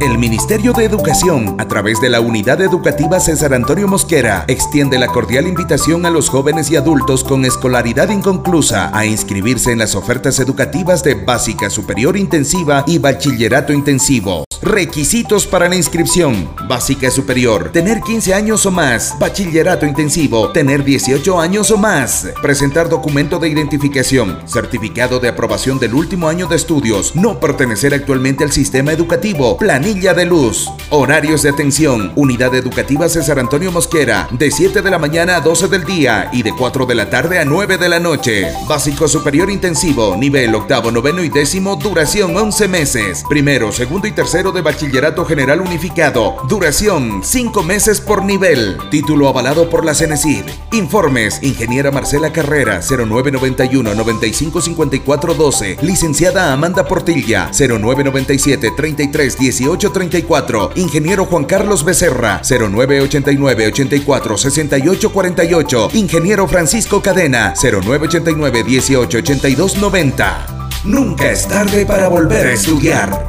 El Ministerio de Educación, a través de la Unidad Educativa César Antonio Mosquera, extiende la cordial invitación a los jóvenes y adultos con escolaridad inconclusa a inscribirse en las ofertas educativas de básica superior intensiva y bachillerato intensivo. Requisitos para la inscripción. Básica superior. Tener 15 años o más. Bachillerato intensivo. Tener 18 años o más. Presentar documento de identificación. Certificado de aprobación del último año de estudios. No pertenecer actualmente al sistema educativo. Planilla de luz. Horarios de atención. Unidad Educativa César Antonio Mosquera. De 7 de la mañana a 12 del día y de 4 de la tarde a 9 de la noche. Básico superior intensivo. Nivel octavo, noveno y décimo. Duración 11 meses. Primero, segundo y tercero de Bachillerato General Unificado. Duración 5 meses por nivel. Título avalado por la CENESID. Informes: Ingeniera Marcela Carrera 0991 955412. Licenciada Amanda Portilla 0997 33 18 34. Ingeniero Juan Carlos Becerra 0989 84 68 48. Ingeniero Francisco Cadena 0989 18 82 90. Nunca es tarde para volver a estudiar.